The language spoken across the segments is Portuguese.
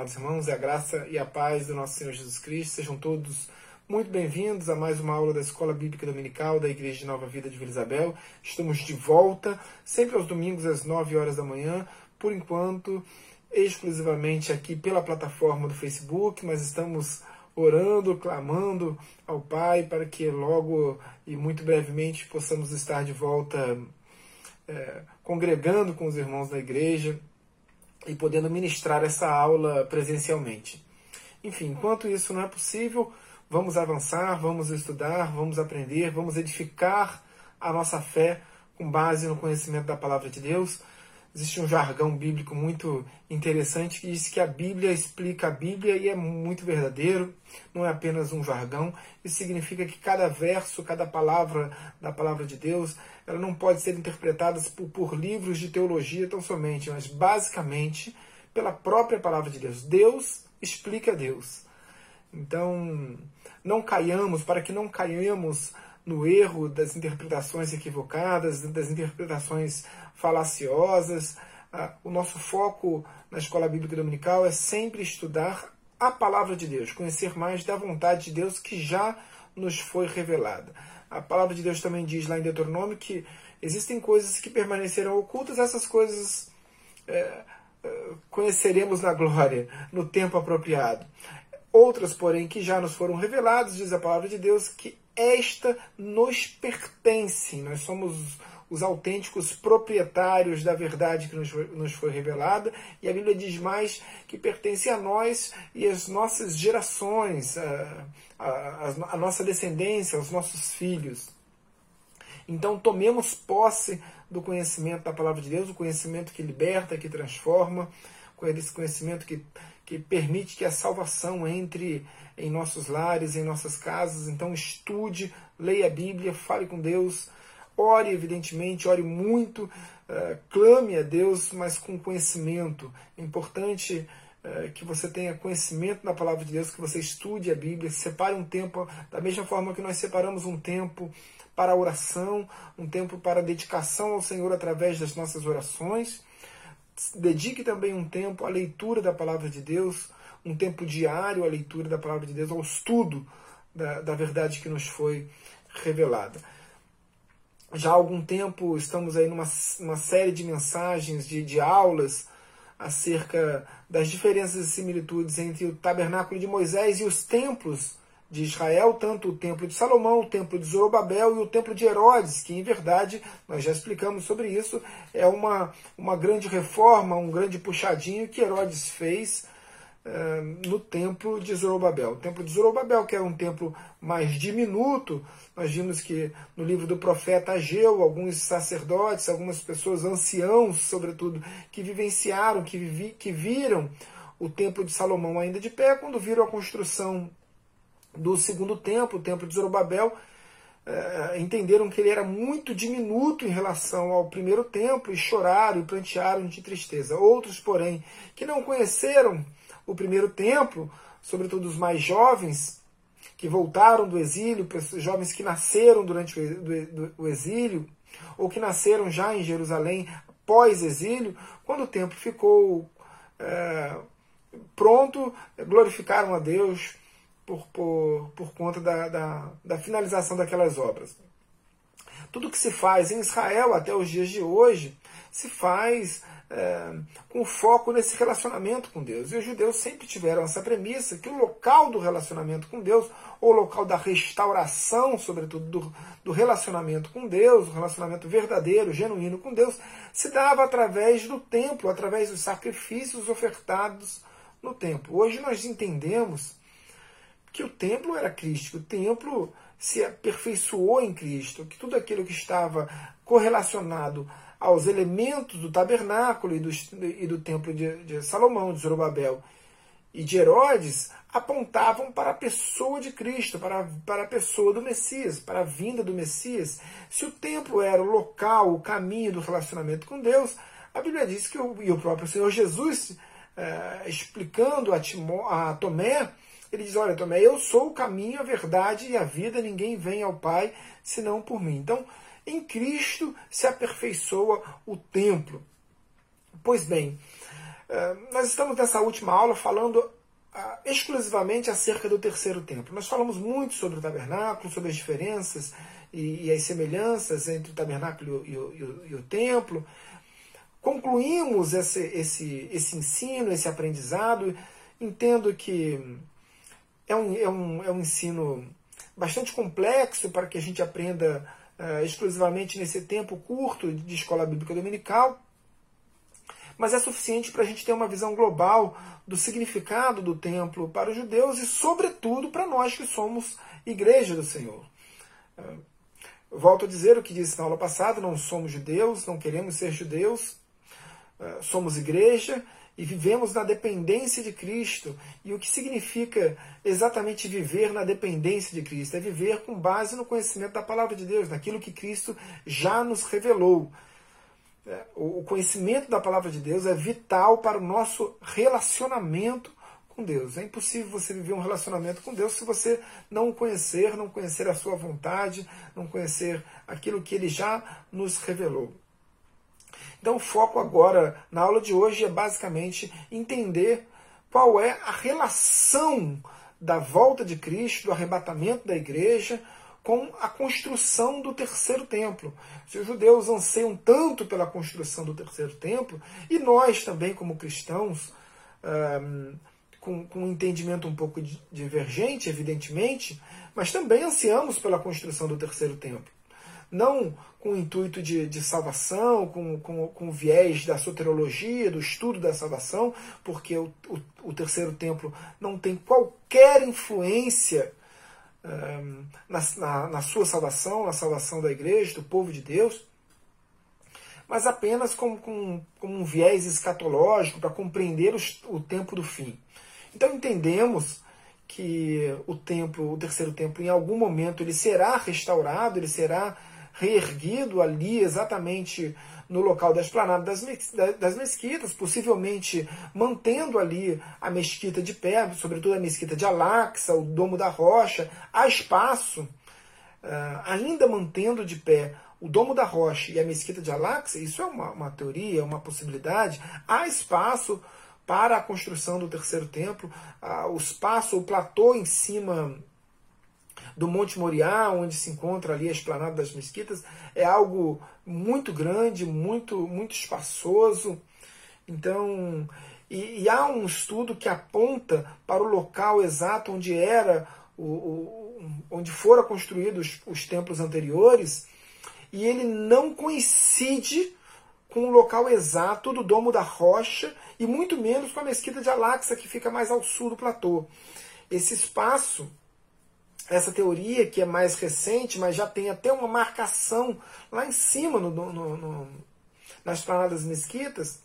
amados irmãos, e a graça e a paz do nosso Senhor Jesus Cristo. Sejam todos muito bem-vindos a mais uma aula da Escola Bíblica Dominical da Igreja de Nova Vida de Vila Isabel. Estamos de volta, sempre aos domingos às 9 horas da manhã, por enquanto, exclusivamente aqui pela plataforma do Facebook, mas estamos orando, clamando ao Pai para que logo e muito brevemente possamos estar de volta é, congregando com os irmãos da igreja e podendo ministrar essa aula presencialmente. Enfim, enquanto isso não é possível, vamos avançar, vamos estudar, vamos aprender, vamos edificar a nossa fé com base no conhecimento da palavra de Deus. Existe um jargão bíblico muito interessante que diz que a Bíblia explica a Bíblia e é muito verdadeiro, não é apenas um jargão. Isso significa que cada verso, cada palavra da palavra de Deus, ela não pode ser interpretada por, por livros de teologia tão somente, mas basicamente pela própria palavra de Deus. Deus explica Deus. Então, não caiamos, para que não caiamos no erro das interpretações equivocadas, das interpretações falaciosas. Ah, o nosso foco na escola bíblica dominical é sempre estudar a palavra de Deus, conhecer mais da vontade de Deus que já nos foi revelada. A palavra de Deus também diz lá em Deuteronômio que existem coisas que permanecerão ocultas, essas coisas é, é conheceremos na glória, no tempo apropriado. Outras, porém, que já nos foram reveladas, diz a palavra de Deus, que esta nos pertence. Nós somos os autênticos proprietários da verdade que nos foi, nos foi revelada, e a Bíblia diz mais que pertence a nós e às nossas gerações, a, a, a nossa descendência, aos nossos filhos. Então tomemos posse do conhecimento da palavra de Deus, o conhecimento que liberta, que transforma, esse conhecimento que, que permite que a salvação entre em nossos lares, em nossas casas. Então estude, leia a Bíblia, fale com Deus, ore evidentemente, ore muito, uh, clame a Deus, mas com conhecimento. É importante uh, que você tenha conhecimento da palavra de Deus, que você estude a Bíblia, separe um tempo, da mesma forma que nós separamos um tempo para a oração, um tempo para a dedicação ao Senhor através das nossas orações. Dedique também um tempo à leitura da palavra de Deus, um tempo diário à leitura da palavra de Deus, ao estudo da, da verdade que nos foi revelada. Já há algum tempo estamos aí numa uma série de mensagens, de, de aulas acerca das diferenças e similitudes entre o tabernáculo de Moisés e os templos de Israel, tanto o templo de Salomão, o templo de Zorobabel e o templo de Herodes, que em verdade, nós já explicamos sobre isso, é uma, uma grande reforma, um grande puxadinho que Herodes fez no templo de Zorobabel. O templo de Zorobabel, que era um templo mais diminuto, nós vimos que no livro do profeta Ageu, alguns sacerdotes, algumas pessoas, anciãos, sobretudo, que vivenciaram, que, vi, que viram o templo de Salomão ainda de pé, quando viram a construção do segundo templo, o templo de Zorobabel, é, entenderam que ele era muito diminuto em relação ao primeiro templo e choraram e plantearam de tristeza. Outros, porém, que não conheceram o primeiro templo, sobretudo os mais jovens, que voltaram do exílio, jovens que nasceram durante o exílio, ou que nasceram já em Jerusalém pós-exílio, quando o templo ficou é, pronto, glorificaram a Deus, por, por, por conta da, da, da finalização daquelas obras. Tudo que se faz em Israel até os dias de hoje se faz é, com foco nesse relacionamento com Deus. E os judeus sempre tiveram essa premissa que o local do relacionamento com Deus, ou o local da restauração, sobretudo do, do relacionamento com Deus, o relacionamento verdadeiro, genuíno com Deus, se dava através do templo, através dos sacrifícios ofertados no templo. Hoje nós entendemos que o templo era Cristo, o templo se aperfeiçoou em Cristo, que tudo aquilo que estava correlacionado aos elementos do tabernáculo e do, e do templo de, de Salomão, de Zorobabel e de Herodes apontavam para a pessoa de Cristo, para, para a pessoa do Messias, para a vinda do Messias. Se o templo era o local, o caminho do relacionamento com Deus, a Bíblia diz que o, e o próprio Senhor Jesus, eh, explicando a, Timó, a Tomé, ele diz: Olha, Tomé, eu sou o caminho, a verdade e a vida, ninguém vem ao Pai senão por mim. Então, em Cristo se aperfeiçoa o templo. Pois bem, É, nós estamos nessa última aula falando ah, exclusivamente acerca do terceiro templo. Nós falamos muito sobre o tabernáculo, sobre as diferenças e, e as semelhanças entre o tabernáculo e o, e o, e o templo. Concluímos esse, esse, esse ensino, esse aprendizado. Entendo que é um, é, um, é um ensino bastante complexo para que a gente aprenda uh, exclusivamente nesse tempo curto de escola bíblica dominical, mas é suficiente para a gente ter uma visão global do significado do templo para os judeus e, sobretudo, para nós que somos igreja do Senhor. Uh, volto a dizer o que disse na aula passada: não somos judeus, não queremos ser judeus, uh, somos igreja e vivemos na dependência de Cristo. E o que significa exatamente viver na dependência de Cristo? É viver com base no conhecimento da palavra de Deus, naquilo que Cristo já nos revelou. É, o conhecimento da palavra de Deus é vital para o nosso relacionamento com Deus. É impossível você viver um relacionamento com Deus se você não o conhecer, não conhecer a sua vontade, não conhecer aquilo que ele já nos revelou. Então, o foco agora na aula de hoje é basicamente entender qual é a relação da volta de Cristo, do arrebatamento da igreja, com a construção do terceiro templo. Se os judeus anseiam tanto pela construção do terceiro templo, e nós também, como cristãos, com, com um entendimento um pouco divergente, evidentemente, mas também ansiamos pela construção do terceiro templo não com o intuito de, de salvação, com, com, com o viés da soterologia, do estudo da salvação, porque o, o, o terceiro templo não tem qualquer influência um, na, na, na sua salvação, na salvação da igreja, do povo de Deus, mas apenas como, com, com um viés escatológico para compreender os, o tempo do fim. Então entendemos que o templo, o terceiro templo, em algum momento ele será restaurado, ele será reerguido ali exatamente no local da esplanada das mesquitas, possivelmente mantendo ali a mesquita de pé, sobretudo a mesquita de Alaxa, o Domo da Rocha, há espaço, ah, ainda mantendo de pé o Domo da Rocha e a mesquita de Alaxa, isso é uma, uma teoria, uma possibilidade, há espaço para a construção do terceiro templo, ah, o espaço, o platô em cima do Monte Moriá, onde se encontra ali a esplanada das mesquitas, é algo muito grande, muito, muito espaçoso. Então, e, e há um estudo que aponta para o local exato onde era o, o onde foram construídos os templos anteriores, e ele não coincide com o local exato do Domo da Rocha e muito menos com a mesquita de Alaxa, que fica mais ao sul do platô. Esse espaço essa teoria que é mais recente, mas já tem até uma marcação lá em cima no, no, no, nas planadas mesquitas,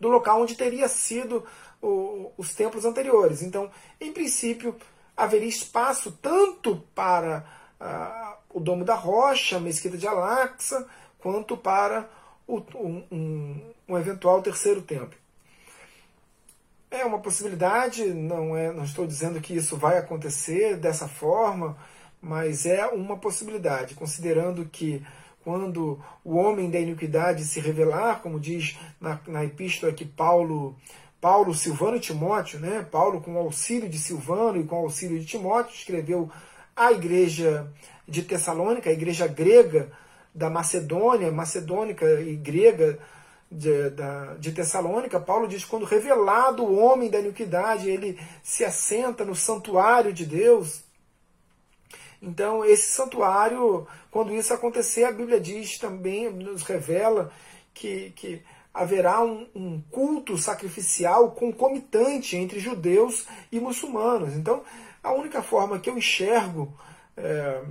do local onde teria sido o, os templos anteriores. Então, em princípio, haveria espaço tanto para uh, o Domo da Rocha, a Mesquita de Alaxa, quanto para o, um, um eventual terceiro templo. É uma possibilidade, não, é, não estou dizendo que isso vai acontecer dessa forma, mas é uma possibilidade, considerando que quando o homem da iniquidade se revelar, como diz na, na epístola que Paulo, Paulo, Silvano e Timóteo, né? Paulo, com o auxílio de Silvano e com o auxílio de Timóteo, escreveu a igreja de Tessalônica, a igreja grega da Macedônia, macedônica e grega de, da, de Tessalônica, Paulo diz: quando revelado o homem da iniquidade, ele se assenta no santuário de Deus. Então, esse santuário, quando isso acontecer, a Bíblia diz também, nos revela que, que haverá um, um culto sacrificial concomitante entre judeus e muçulmanos. Então, a única forma que eu enxergo. É,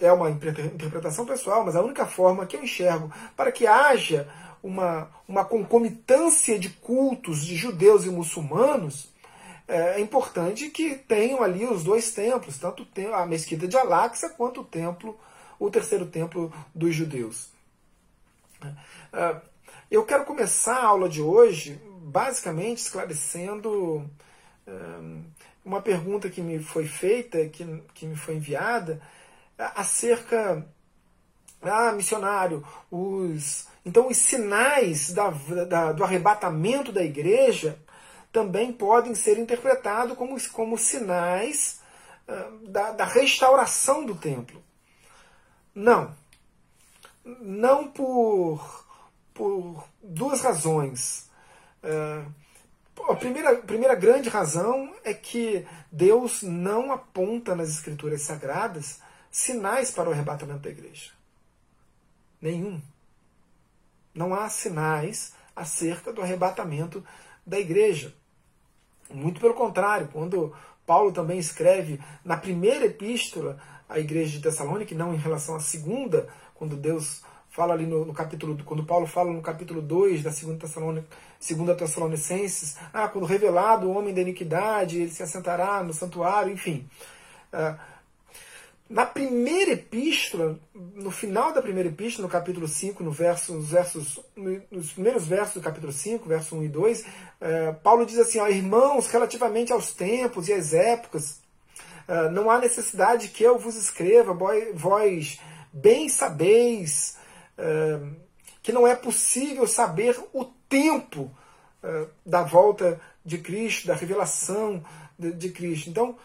é uma interpretação pessoal, mas a única forma que eu enxergo para que haja uma, uma concomitância de cultos de judeus e muçulmanos, é, é importante que tenham ali os dois templos, tanto a mesquita de Al-Aqsa quanto o templo, o terceiro templo dos judeus. É, eu quero começar a aula de hoje basicamente esclarecendo é, uma pergunta que me foi feita, que, que me foi enviada, acerca ah, missionário, os. Então, os sinais da, da, do arrebatamento da igreja também podem ser interpretados como, como sinais uh, da, da restauração do templo. Não. Não por, por duas razões. Uh, a primeira, a primeira grande razão é que Deus não aponta nas Escrituras Sagradas sinais para o arrebatamento da igreja. Nenhum. Não há sinais acerca do arrebatamento da igreja. Muito pelo contrário, quando Paulo também escreve na primeira epístola à igreja de Tessalônica, não em relação à segunda, quando Deus fala ali no, no, capítulo, quando Paulo fala no capítulo 2 da segunda Tessalônica, segunda Tessalonicenses, ah, quando revelado o homem da iniquidade, ele se assentará no santuário, enfim. Ah, na primeira epístola, no final da primeira epístola, no capítulo 5, no verso, nos, versos, nos primeiros versos do capítulo 5, verso 1 e 2, eh, Paulo diz assim, ó, irmãos, relativamente aos tempos e às épocas, eh, não há necessidade que eu vos escreva, vós bem sabeis eh, que não é possível saber o tempo da volta de Cristo, da revelação de, de Cristo. Então,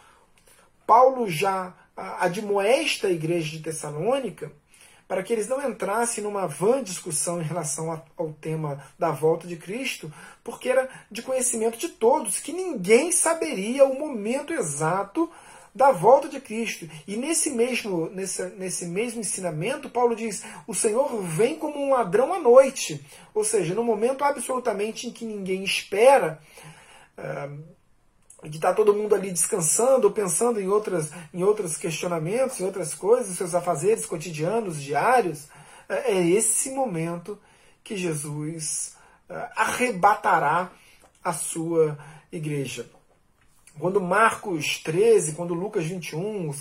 Paulo já admoesta a igreja de Tessalônica para que eles não entrassem numa vã discussão em relação ao tema da volta de Cristo, porque era de conhecimento de todos que ninguém saberia o momento exato da volta de Cristo. E nesse mesmo, nesse, nesse mesmo ensinamento, Paulo diz: o Senhor vem como um ladrão à noite. Ou seja, no momento absolutamente em que ninguém espera. Uh, de estar tá todo mundo ali descansando ou pensando em, outras, em outros questionamentos, em outras coisas, seus afazeres cotidianos, diários, é, é esse momento que Jesus é, arrebatará a sua igreja. Quando Marcos 13, quando Lucas 21,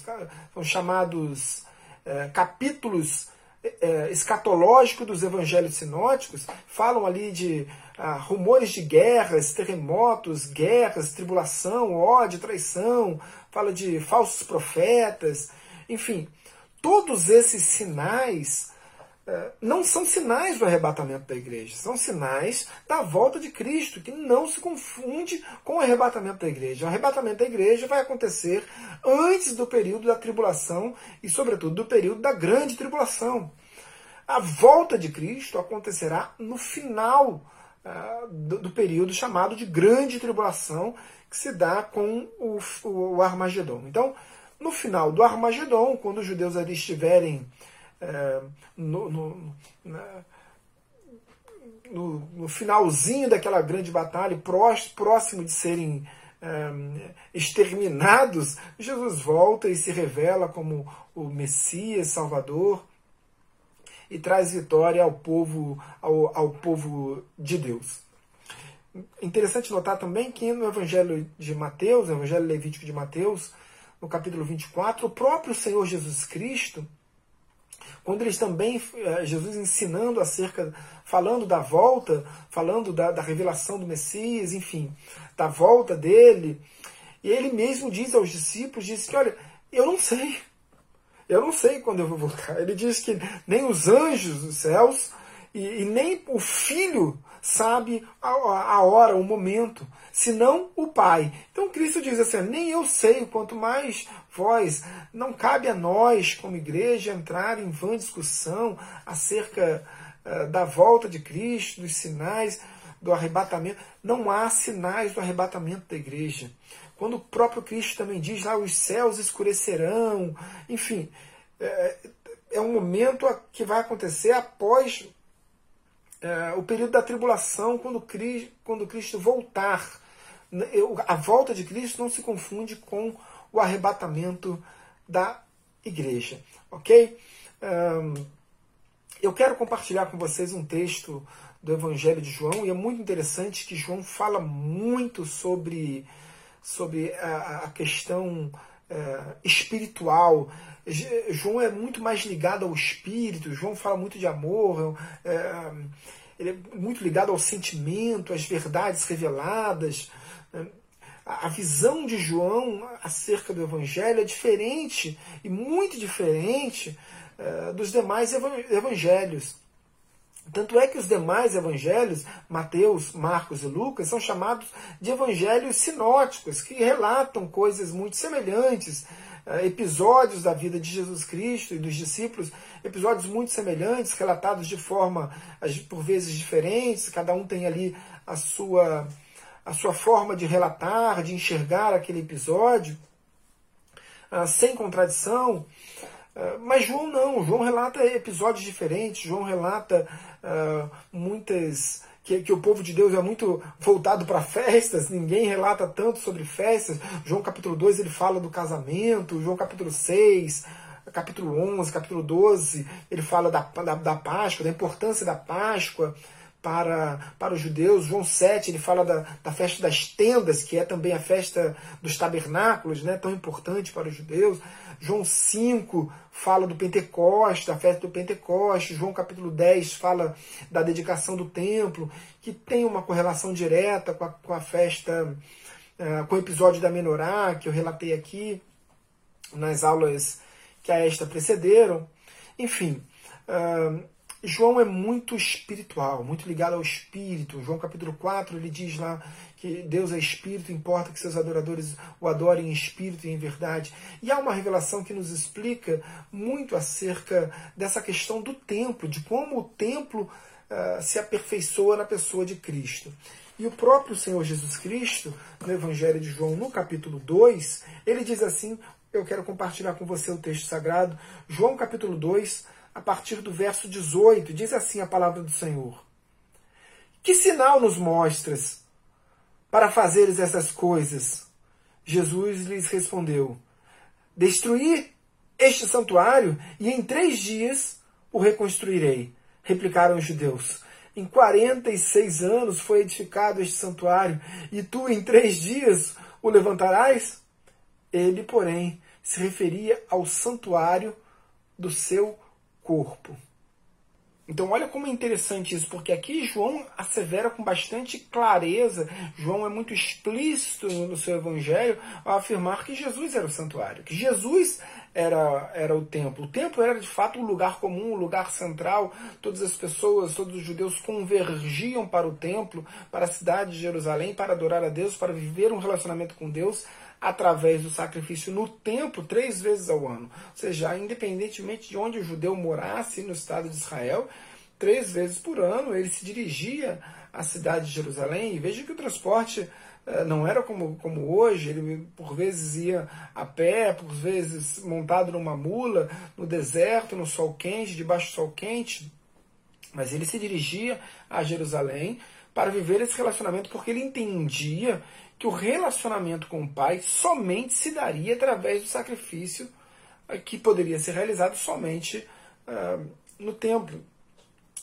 são chamados é, capítulos é, escatológicos dos evangelhos sinóticos, falam ali de ah, rumores de guerras, terremotos, guerras, tribulação, ódio, traição, fala de falsos profetas, enfim, todos esses sinais eh, não são sinais do arrebatamento da igreja, são sinais da volta de Cristo, que não se confunde com o arrebatamento da igreja. O arrebatamento da igreja vai acontecer antes do período da tribulação e, sobretudo, do período da grande tribulação. A volta de Cristo acontecerá no final do, do, período chamado de Grande Tribulação, que se dá com o, o Armagedon. Então, no final do Armagedon, quando os judeus ali estiverem é, no, no, na, no, no, finalzinho daquela grande batalha, próximo de serem é, exterminados, Jesus volta e se revela como o Messias, Salvador, e traz vitória ao povo, ao, ao povo de Deus. Interessante notar também que no Evangelho de Mateus, no Evangelho Levítico de Mateus, no capítulo 24, o próprio Senhor Jesus Cristo, quando eles também, eh, Jesus ensinando acerca, falando da volta, falando da, da revelação do Messias, enfim, da volta dele, e ele mesmo diz aos discípulos, diz que, olha, eu não sei, eu não sei quando eu vou voltar. Ele diz que nem os anjos dos céus e, e nem o filho sabe a, a, hora, o momento, senão o Pai. Então Cristo diz assim: nem eu sei, quanto mais vós. Não cabe a nós, como igreja, entrar em vã discussão acerca uh, da volta de Cristo, dos sinais do arrebatamento. Não há sinais do arrebatamento da igreja. Quando o próprio Cristo também diz lá, os céus escurecerão, enfim, é, é um momento que vai acontecer após é, o período da tribulação, quando Cristo, quando Cristo voltar. A volta de Cristo não se confunde com o arrebatamento da igreja, ok? Eu quero compartilhar com vocês um texto do Evangelho de João e é muito interessante que João fala muito sobre sobre a, a questão é, espiritual. João é muito mais ligado ao espírito, João fala muito de amor, é, ele é muito ligado ao sentimento, às verdades reveladas. Né? a visão de João acerca do Evangelho é diferente e muito diferente uh, dos demais evangelhos. Tanto é que os demais evangelhos, Mateus, Marcos e Lucas, são chamados de evangelhos sinóticos, que relatam coisas muito semelhantes, uh, episódios da vida de Jesus Cristo e dos discípulos, episódios muito semelhantes, relatados de forma, por vezes, diferentes, cada um tem ali a sua a sua forma de relatar, de enxergar aquele episódio, uh, sem contradição. Uh, mas João não, João relata episódios diferentes, João relata uh, muitas. Que, que, o povo de Deus é muito voltado para festas, ninguém relata tanto sobre festas. João capítulo 2 ele fala do casamento, João capítulo 6, capítulo 11, capítulo 12, ele fala da, da, da Páscoa, da importância da Páscoa para, para os judeus. João 7 ele fala da, da festa das tendas, que é também a festa dos tabernáculos, né, tão importante para os judeus. João 5 fala do Pentecostes, da festa do Pentecostes. João capítulo 10 fala da dedicação do templo, que tem uma correlação direta com a, com a festa, uh, com o episódio da menorá, que eu relatei aqui nas aulas que a esta precederam. Enfim, João é muito espiritual, muito ligado ao espírito. João capítulo 4, ele diz lá que Deus é espírito, importa que seus adoradores o adorem em espírito e em verdade. E há uma revelação que nos explica muito acerca dessa questão do templo, de como o templo uh, se aperfeiçoa na pessoa de Cristo. E o próprio Senhor Jesus Cristo, no Evangelho de João, no capítulo 2, ele diz assim: eu quero compartilhar com você o texto sagrado, João capítulo 2 a partir do verso 18, diz assim a palavra do Senhor: Que sinal nos mostras para fazeres essas coisas? Jesus lhes respondeu: Destruir este santuário e em três dias o reconstruirei. Replicaram os judeus. Em 46 anos foi edificado este santuário, e tu em três dias o levantarás? Ele, porém, se referia ao santuário do seu corpo. Então, olha como é interessante isso, porque aqui João assevera com bastante clareza, João é muito explícito no seu evangelho ao afirmar que Jesus era o santuário, que Jesus era, era o templo. O templo era de fato um lugar comum, um lugar central. Todas as pessoas, todos os judeus convergiam para o templo, para a cidade de Jerusalém, para adorar a Deus, para viver um relacionamento com Deus através do sacrifício no templo três vezes ao ano. Ou seja, independentemente de onde o judeu morasse no Estado de Israel, três vezes por ano ele se dirigia à cidade de Jerusalém. E veja que o transporte eh, não era como, como hoje, ele por vezes ia a pé, por vezes montado numa mula, no deserto, no sol quente, debaixo do sol quente. Mas ele se dirigia a Jerusalém para viver esse relacionamento porque ele entendia que o relacionamento com o Pai somente se daria através do sacrifício eh, que poderia ser realizado somente uh, no templo.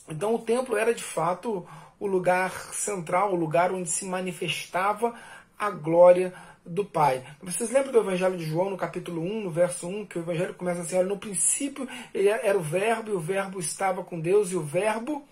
Então o templo era de fato o lugar central, o lugar onde se manifestava a glória do Pai. Vocês lembram do Evangelho de João, no capítulo 1, no verso 1, que o Evangelho começa assim: olha, no princípio ele era o Verbo, e o Verbo estava com Deus, e o Verbo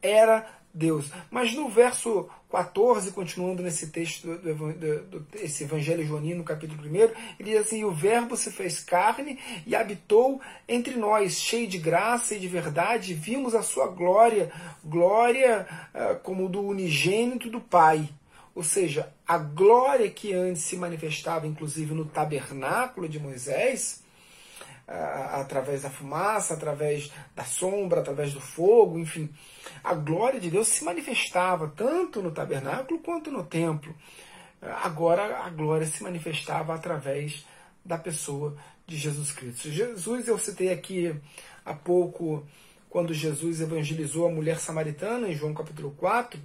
era Deus. Mas no verso 14, continuando nesse texto do, do, do, esse Evangelho Joanino, no capítulo 1, ele diz assim: O Verbo se fez carne e habitou entre nós, cheio de graça e de verdade, vimos a sua glória, glória uh, como do unigênito do Pai. Ou seja, a glória que antes se manifestava, inclusive, no tabernáculo de Moisés, através da fumaça, através da sombra, através do fogo, enfim. A glória de Deus se manifestava tanto no tabernáculo quanto no templo. Agora a glória se manifestava através da pessoa de Jesus Cristo. Jesus, eu citei aqui há pouco, quando Jesus evangelizou a mulher samaritana, em João capítulo 4,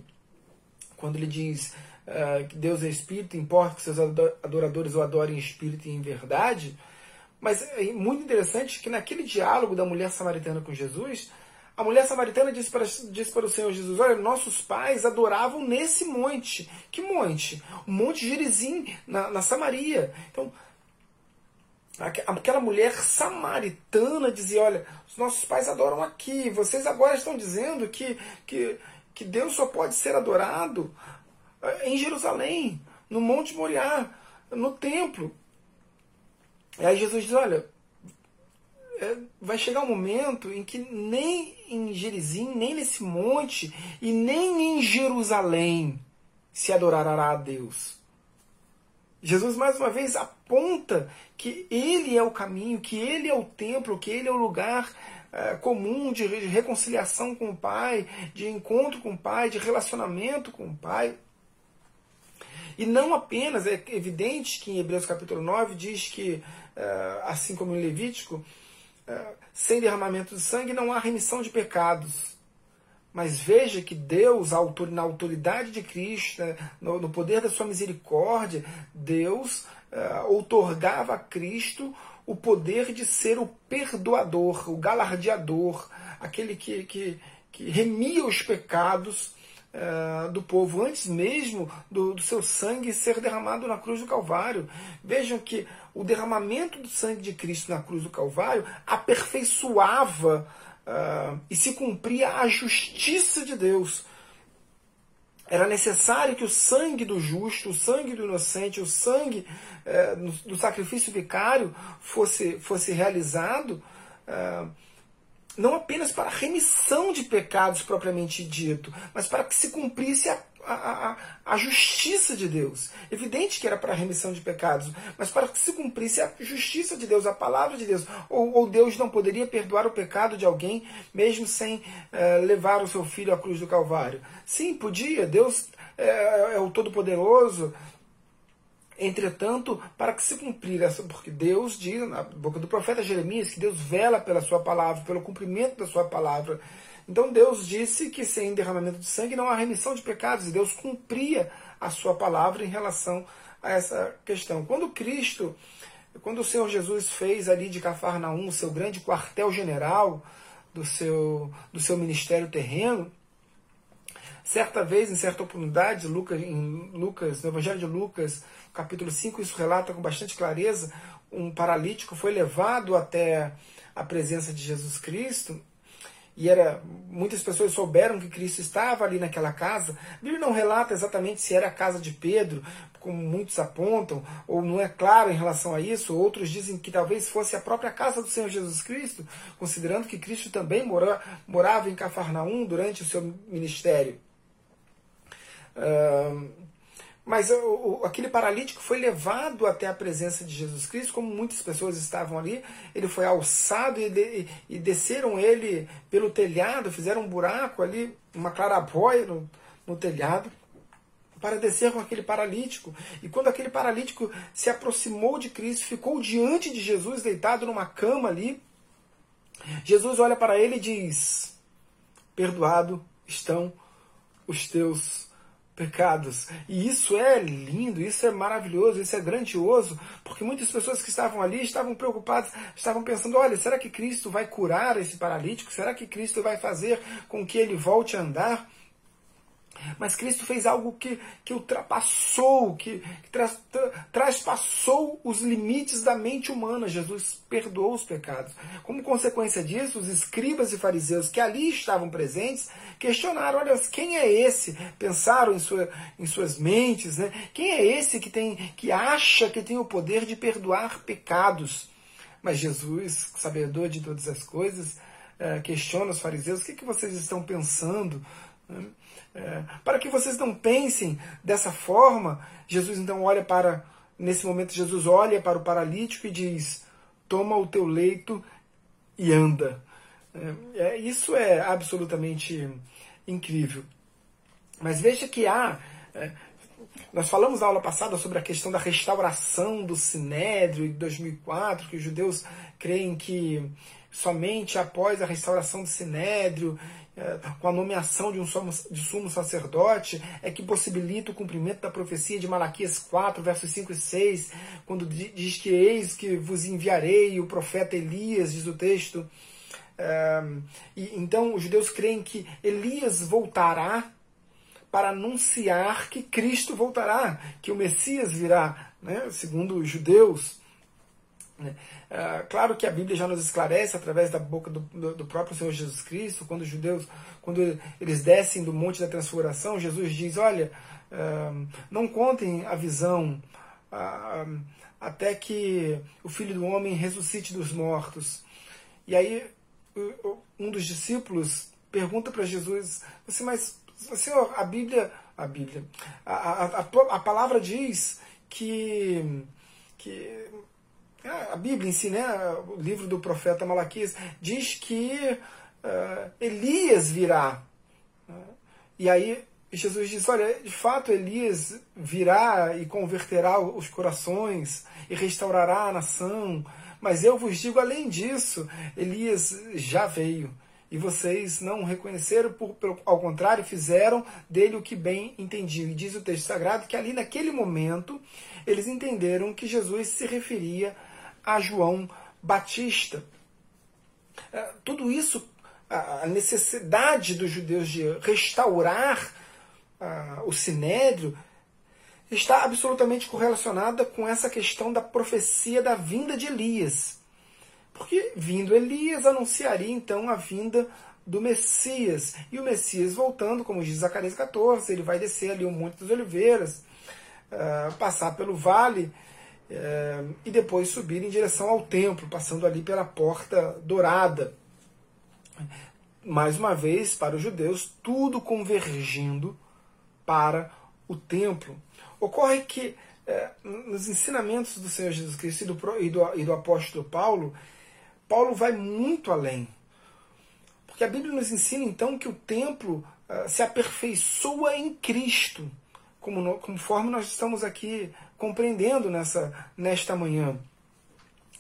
quando ele diz uh, que Deus é Espírito, importa que seus adoradores o adorem em Espírito e em verdade. Mas é muito interessante que naquele diálogo da mulher samaritana com Jesus, a mulher samaritana disse para, disse para o Senhor Jesus: Olha, nossos pais adoravam nesse monte. Que monte? O Monte Gerizim, na, na Samaria. Então, aquela mulher samaritana dizia: Olha, os nossos pais adoram aqui. Vocês agora estão dizendo que, que, que Deus só pode ser adorado eh, em Jerusalém. no Monte Moriá, no templo. E aí Jesus diz: Olha, é, vai chegar um momento em que nem em Gerizim, nem nesse monte, e nem em Jerusalém se adorará a Deus. Jesus mais uma vez aponta que Ele é o caminho, que Ele é o templo, que Ele é o lugar é, comum de reconciliação com o Pai, de encontro com o Pai, de relacionamento com o Pai. E não apenas, é evidente que em Hebreus capítulo 9 diz que, é, assim como em Levítico, sem derramamento de sangue não há remissão de pecados. Mas veja que Deus, na autoridade de Cristo, né, no poder da sua misericórdia, Deus uh, outorgava a Cristo o poder de ser o perdoador, o galardeador, aquele que, que, que remia os pecados uh, do povo antes mesmo do, do seu sangue ser derramado na cruz do Calvário. Vejam que o derramamento do sangue de Cristo na cruz do Calvário aperfeiçoava uh, e se cumpria a justiça de Deus. Era necessário que o sangue do justo, o sangue do inocente, o sangue uh, do sacrifício vicário fosse, fosse realizado, não apenas para a remissão de pecados propriamente dito, mas para que se cumprisse a a, a, justiça de Deus. Evidente que era para a remissão de pecados, mas para que se cumprisse a justiça de Deus, a palavra de Deus. Ou, ou Deus não poderia perdoar o pecado de alguém, mesmo sem uh, levar o seu filho à cruz do Calvário? Sim, podia. Deus é, é o Todo-Poderoso. Entretanto, para que se cumprir essa, porque Deus diz na boca do profeta Jeremias que Deus vela pela sua palavra, pelo cumprimento da sua palavra. Então Deus disse que sem derramamento de sangue não há remissão de pecados, e Deus cumpria a sua palavra em relação a essa questão. Quando Cristo, quando o Senhor Jesus fez ali de Cafarnaum o seu grande quartel-general do seu, do seu ministério terreno, certa vez, em certa oportunidade, Lucas, em Lucas, no Evangelho de Lucas, capítulo 5, isso relata com bastante clareza, um paralítico foi levado até a presença de Jesus Cristo e era muitas pessoas souberam que Cristo estava ali naquela casa. A Bíblia não relata exatamente se era a casa de Pedro, como muitos apontam, ou não é claro em relação a isso. Outros dizem que talvez fosse a própria casa do Senhor Jesus Cristo, considerando que Cristo também mora, morava em Cafarnaum durante o seu ministério. Uh, mas o, aquele paralítico foi levado até a presença de Jesus Cristo, como muitas pessoas estavam ali. Ele foi alçado e, de, e desceram ele pelo telhado, fizeram um buraco ali, uma clarabóia no, no telhado, para descer com aquele paralítico. E quando aquele paralítico se aproximou de Cristo, ficou diante de Jesus, deitado numa cama ali, Jesus olha para ele e diz: Perdoado estão os teus pecados. E isso é lindo, isso é maravilhoso, isso é grandioso, porque muitas pessoas que estavam ali estavam preocupadas, estavam pensando: olha, será que Cristo vai curar esse paralítico? Será que Cristo vai fazer com que ele volte a andar? Mas Cristo fez algo que, que ultrapassou, que, que tra, tra, traspassou os limites da mente humana. Jesus perdoou os pecados. Como consequência disso, os escribas e fariseus que ali estavam presentes questionaram: olha, quem é esse? Pensaram em, sua, em suas mentes, né? Quem é esse que, tem, que acha que tem o poder de perdoar pecados? Mas Jesus, sabedor de todas as coisas, eh, questiona os fariseus: o que, que vocês estão pensando? É, para que vocês não pensem dessa forma, Jesus então olha para, nesse momento, Jesus olha para o paralítico e diz: Toma o teu leito e anda. É, é, isso é absolutamente incrível. Mas veja que há. É, nós falamos na aula passada sobre a questão da restauração do Sinédrio de 2004, que os judeus creem que somente após a restauração do Sinédrio com a nomeação de um sumo, de sumo sacerdote, é que possibilita o cumprimento da profecia de Malaquias 4, versos 5 e 6, quando diz que eis que vos enviarei o profeta Elias, diz o texto. É, e, então os judeus creem que Elias voltará para anunciar que Cristo voltará, que o Messias virá, né, segundo os judeus. Né? É, claro que a Bíblia já nos esclarece através da boca do, do, próprio Senhor Jesus Cristo, quando os judeus, quando eles descem do monte da transfiguração, Jesus diz: Olha, não contem a visão até que o filho do homem ressuscite dos mortos. E aí um dos discípulos pergunta para Jesus, assim, mas Senhor, a Bíblia, a Bíblia, a, a, a, a palavra diz que, que a Bíblia em si, né, o livro do profeta Malaquias, diz que uh, Elias virá. E aí Jesus diz: Olha, de fato Elias virá e converterá os corações e restaurará a nação. Mas eu vos digo além disso: Elias já veio. E vocês não o reconheceram, por, ao contrário, fizeram dele o que bem entendiam. E diz o texto sagrado que ali naquele momento eles entenderam que Jesus se referia a João Batista. É, tudo isso, a necessidade dos judeus de restaurar o sinédrio, está absolutamente correlacionada com essa questão da profecia da vinda de Elias. Porque vindo Elias anunciaria então a vinda do Messias. E o Messias voltando, como diz Zacarias 14, ele vai descer ali o Monte das Oliveiras, uh, passar pelo vale uh, e depois subir em direção ao templo, passando ali pela porta dourada. Mais uma vez, para os judeus, tudo convergindo para o templo. Ocorre que é, nos ensinamentos do Senhor Jesus Cristo e do, e, do, e do apóstolo Paulo, Paulo vai muito além. Porque a Bíblia nos ensina então que o templo uh, se aperfeiçoa em Cristo, como no, conforme nós estamos aqui compreendendo nessa, nesta manhã.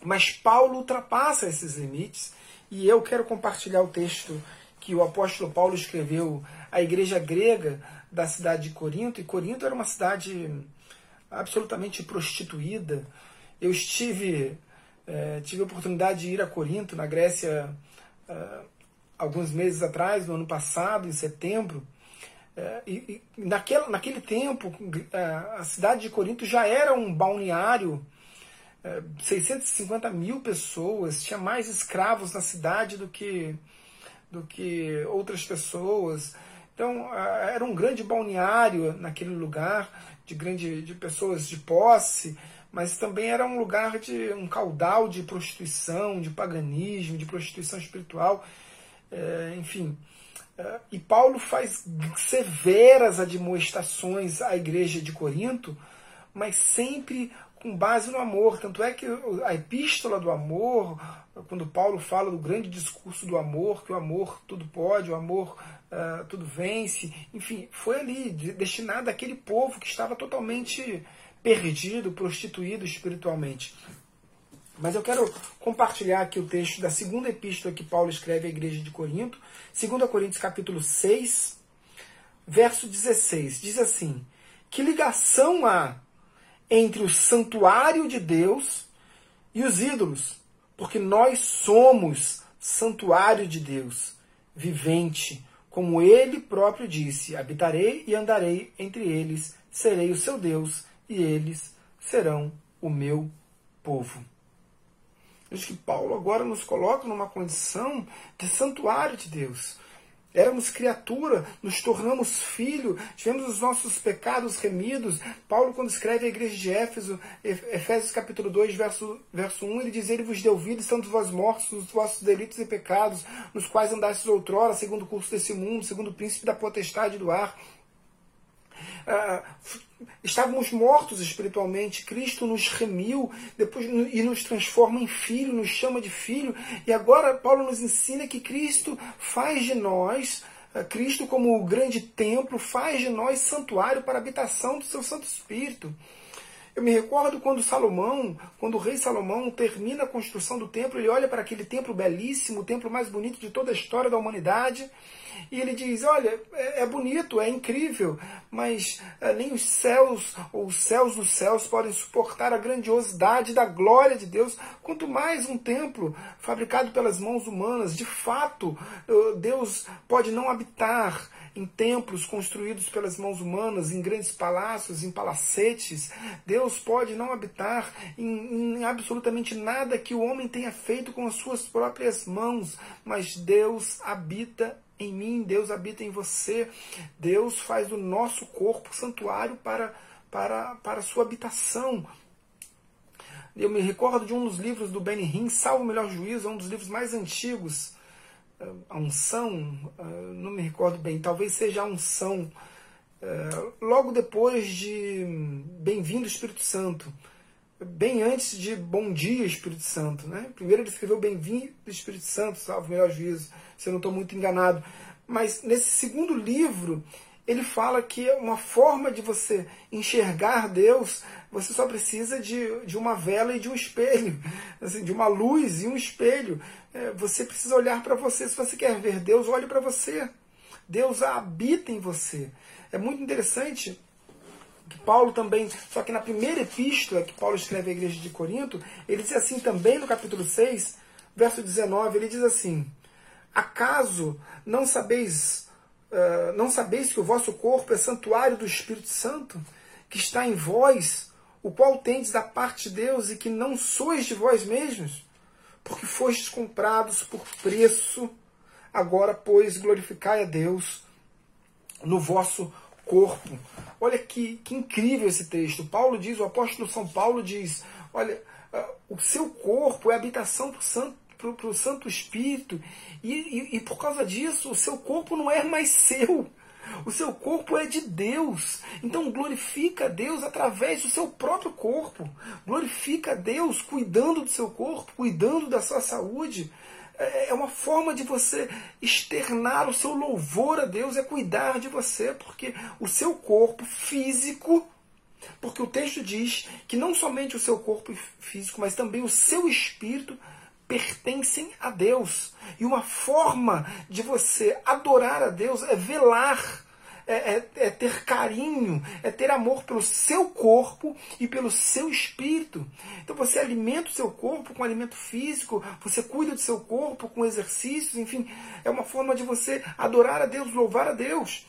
Mas Paulo ultrapassa esses limites e eu quero compartilhar o texto que o apóstolo Paulo escreveu à igreja grega da cidade de Corinto, e Corinto era uma cidade absolutamente prostituída. Eu estive, é, tive a oportunidade de ir a Corinto, na Grécia, é, alguns meses atrás, no ano passado, em setembro. É, e, e naquele, naquele tempo, é, a cidade de Corinto já era um balneário, 650 é, mil pessoas, tinha mais escravos na cidade do que, do que outras pessoas. Então, era um grande balneário naquele lugar, de grande de pessoas de posse, mas também era um lugar de um caudal de prostituição, de paganismo, de prostituição espiritual, é, enfim. E Paulo faz severas admoestações à igreja de Corinto, mas sempre com base no amor. Tanto é que a epístola do amor, quando Paulo fala do grande discurso do amor, que o amor tudo pode, o amor uh, tudo vence, enfim, foi ali destinado àquele povo que estava totalmente perdido, prostituído espiritualmente. Mas eu quero compartilhar aqui o texto da segunda epístola que Paulo escreve à igreja de Corinto, 2 Coríntios capítulo 6, verso 16. Diz assim: Que ligação há entre o santuário de Deus e os ídolos? Porque nós somos santuário de Deus, vivente, como ele próprio disse: habitarei e andarei entre eles, serei o seu Deus, e eles serão o meu povo. Veja que Paulo agora nos coloca numa condição de santuário de Deus. Éramos criatura, nos tornamos filho, tivemos os nossos pecados remidos. Paulo, quando escreve à igreja de Éfeso, Efésios capítulo 2, verso, verso 1, ele diz, ele vos deu vida, estando vós mortos nos vossos delitos e pecados, nos quais andastes outrora, segundo o curso desse mundo, segundo o príncipe da potestade do ar, ah, estávamos mortos espiritualmente, Cristo nos remiu depois e nos transforma em filho, nos chama de filho, e agora Paulo nos ensina que Cristo faz de nós, ah, Cristo como o grande templo, faz de nós santuário para a habitação do seu Santo Espírito. Eu me recordo quando Salomão, quando o rei Salomão termina a construção do templo, ele olha para aquele templo belíssimo, o templo mais bonito de toda a história da humanidade, e ele diz: Olha, é, é bonito, é incrível, mas é, nem os céus ou os céus dos céus podem suportar a grandiosidade da glória de Deus, quanto mais um templo fabricado pelas mãos humanas. De fato, Deus pode não habitar em templos construídos pelas mãos humanas, em grandes palácios, em palacetes. Deus pode não habitar em, em, absolutamente nada que o homem tenha feito com as suas próprias mãos, mas Deus habita em mim, Deus habita em você. Deus faz do nosso corpo santuário para, para, para a sua habitação. Eu me recordo de um dos livros do Benny Hinn, Salvo o Melhor Juízo, é um dos livros mais antigos. A unção, não me recordo bem, talvez seja a unção. Logo depois de Bem-vindo Espírito Santo, bem antes de Bom Dia Espírito Santo. Né? Primeiro ele escreveu Bem-vindo Espírito Santo, salvo o melhor juízo, se eu não estou muito enganado. Mas nesse segundo livro, ele fala que uma forma de você enxergar Deus, você só precisa de, de uma vela e de um espelho, assim, de uma luz e um espelho. É, você precisa olhar para você. Se você quer ver Deus, olhe para você. Deus habita em você. É muito interessante que Paulo também, só que na primeira epístola que Paulo escreve à igreja de Corinto, ele diz assim também no capítulo 6, verso 19, ele diz assim: Acaso não sabeis uh, não sabeis que o vosso corpo é santuário do Espírito Santo, que está em vós, o qual tendes da parte de Deus e que não sois de vós mesmos, porque fostes comprados por preço. Agora, pois, glorificai a Deus no vosso corpo. Olha que, que incrível esse texto. Paulo diz, o apóstolo São Paulo diz: olha, uh, o seu corpo é habitação do Santo para o Santo Espírito, e, e, e por causa disso o seu corpo não é mais seu. O seu corpo é de Deus. Então glorifica Deus através do seu próprio corpo. Glorifica Deus cuidando do seu corpo, cuidando da sua saúde. É, é uma forma de você externar o seu louvor a Deus, é cuidar de você, porque o seu corpo físico, porque o texto diz que não somente o seu corpo físico, mas também o seu espírito pertencem a Deus. E uma forma de você adorar a Deus é velar, é, é, é, ter carinho, é ter amor pelo seu corpo e pelo seu espírito. Então você alimenta o seu corpo com alimento físico, você cuida do seu corpo com exercícios, enfim, é uma forma de você adorar a Deus, louvar a Deus.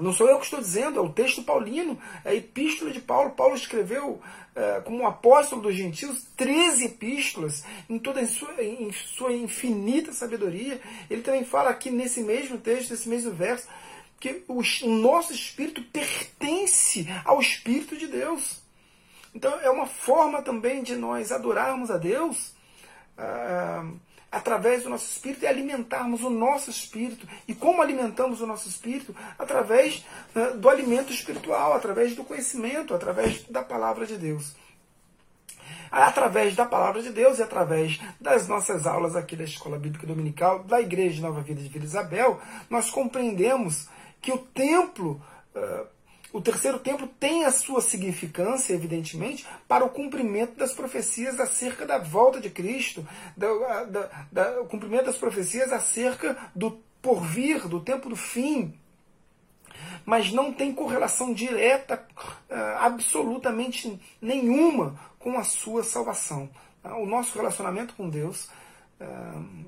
Não sou eu que estou dizendo, é o texto paulino, é a epístola de Paulo. Paulo escreveu é, como apóstolo dos gentios 13 epístolas, em toda em sua, em sua infinita sabedoria. Ele também fala aqui nesse mesmo texto, nesse mesmo verso, que o, o nosso espírito pertence ao Espírito de Deus. Então é uma forma também de nós adorarmos a Deus. Ah, através do nosso espírito e alimentarmos o nosso espírito. E como alimentamos o nosso espírito? Através né, do alimento espiritual, através do conhecimento, através da palavra de Deus. Através da palavra de Deus e através das nossas aulas aqui da Escola Bíblica Dominical, da Igreja de Nova Vida de Vila Isabel, nós compreendemos que o templo. Uh, o terceiro templo tem a sua significância, evidentemente, para o cumprimento das profecias acerca da volta de Cristo, da, da, da, o cumprimento das profecias acerca do porvir, do tempo do fim. Mas não tem correlação direta, uh, absolutamente nenhuma, com a sua salvação. O nosso relacionamento com Deus uh,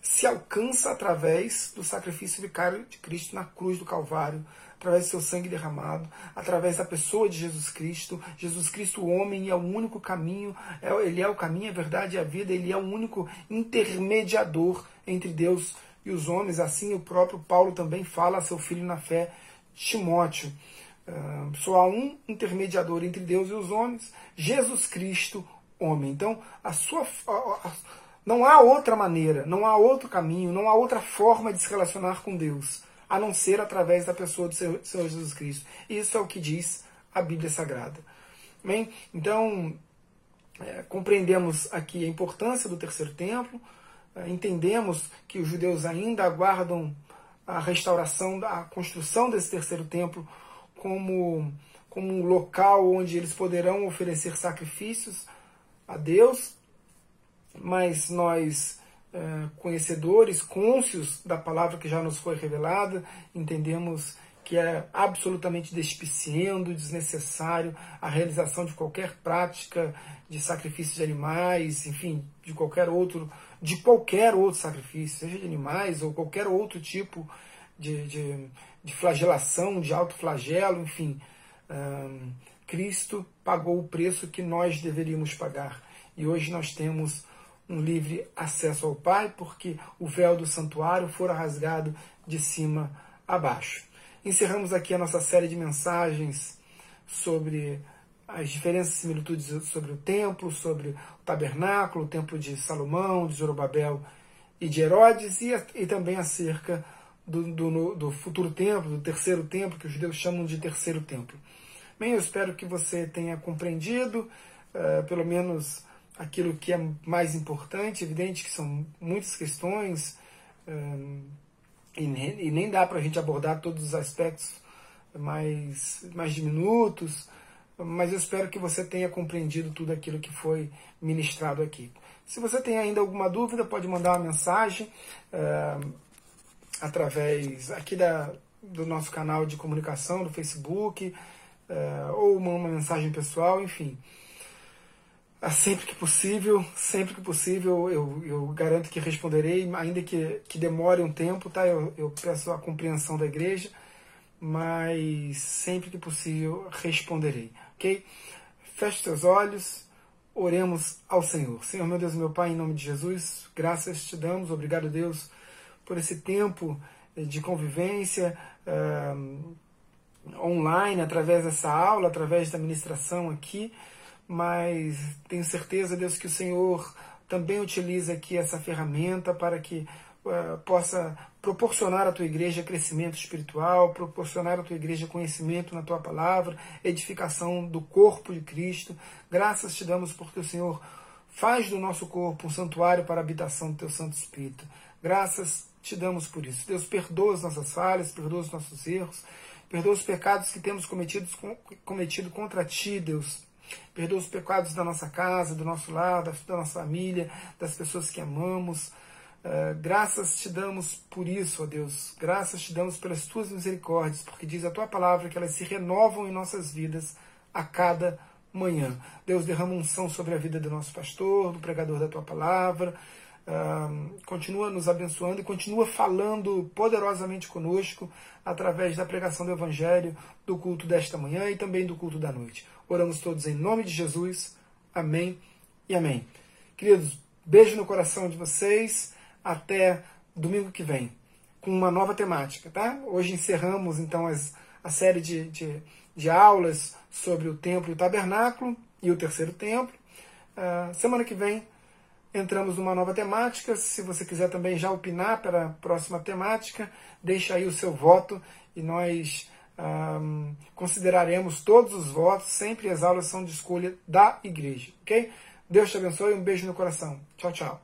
se alcança através do sacrifício vicário de Cristo na cruz do Calvário através do seu sangue derramado, através da pessoa de Jesus Cristo. Jesus Cristo, o homem, é o único caminho, é, ele é o caminho, a verdade e a vida, ele é o único intermediador entre Deus e os homens. Assim, o próprio Paulo também fala a seu filho na fé, Timóteo. Só há um intermediador entre Deus e os homens, Jesus Cristo, homem. Então, a sua. A, a, não há outra maneira, não há outro caminho, não há outra forma de se relacionar com Deus a não ser através da pessoa do Senhor Jesus Cristo. Isso é o que diz a Bíblia Sagrada. Bem, então, é, compreendemos aqui a importância do terceiro templo, é, entendemos que os judeus ainda aguardam a restauração, a construção desse terceiro templo como, como um local onde eles poderão oferecer sacrifícios a Deus, mas nós é, conhecedores, cônscios da palavra que já nos foi revelada, entendemos que é absolutamente despiciendo, desnecessário a realização de qualquer prática de sacrifício de animais, enfim, de qualquer outro, de qualquer outro sacrifício, seja de animais ou qualquer outro tipo de, de, de flagelação, de autoflagelo, enfim. Um, Cristo pagou o preço que nós deveríamos pagar. E hoje nós temos um livre acesso ao Pai, porque o véu do santuário fora rasgado de cima a baixo. Encerramos aqui a nossa série de mensagens sobre as diferenças e similitudes sobre o templo, sobre o tabernáculo, o templo de Salomão, de Zorobabel e de Herodes, e, e também acerca do, do, do, futuro templo, do terceiro templo, que os judeus chamam de terceiro templo. Bem, eu espero que você tenha compreendido, uh, pelo menos aquilo que é mais importante. Evidente que são muitas questões uh, e, nem, e, nem, dá para a gente abordar todos os aspectos mais, mais diminutos, mas eu espero que você tenha compreendido tudo aquilo que foi ministrado aqui. Se você tem ainda alguma dúvida, pode mandar uma mensagem uh, através aqui da, do nosso canal de comunicação, do Facebook, uh, ou uma, mensagem pessoal, enfim. Uh, sempre que possível, sempre que possível, eu, eu garanto que responderei, ainda que, que demore um tempo, tá? Eu, eu peço a compreensão da igreja, mas sempre que possível responderei ok? Feche seus olhos, oremos ao Senhor. Senhor, meu Deus, meu Pai, em nome de Jesus, graças te damos, obrigado, Deus, por esse tempo de convivência uh, online, através dessa aula, através da ministração aqui, mas tenho certeza, Deus, que o Senhor também utiliza aqui essa ferramenta para que uh, possa proporcionar à tua igreja crescimento espiritual, proporcionar à tua igreja conhecimento na tua palavra, edificação do corpo de Cristo. Graças te damos porque o Senhor faz do nosso corpo um santuário para a habitação do teu Santo Espírito. Graças te damos por isso. Deus, perdoa as nossas falhas, perdoa os nossos erros, perdoa os pecados que temos cometido, cometido contra ti, Deus. Perdoa os pecados da nossa casa, do nosso lar, da, da nossa família, das pessoas que amamos. Uh, graças te damos por isso, ó Deus. Graças te damos pelas tuas misericórdias, porque diz a tua palavra que elas se renovam em nossas vidas a cada manhã. Deus derrama unção sobre a vida do nosso pastor, do pregador da tua palavra. Uh, continua nos abençoando e continua falando poderosamente conosco através da pregação do Evangelho, do culto desta manhã e também do culto da noite. Oramos todos em nome de Jesus. Amém e amém. Queridos, beijo no coração de vocês até domingo que vem, com uma nova temática. Tá? Hoje encerramos então as, a série de, de, de, aulas sobre o templo e o tabernáculo e o terceiro templo. Uh, semana que vem entramos numa nova temática. Se você quiser também já opinar para a próxima temática, deixa aí o seu voto e nós um, consideraremos todos os votos. Sempre as aulas são de escolha da igreja, ok? Deus te abençoe, um beijo no coração. Tchau, tchau.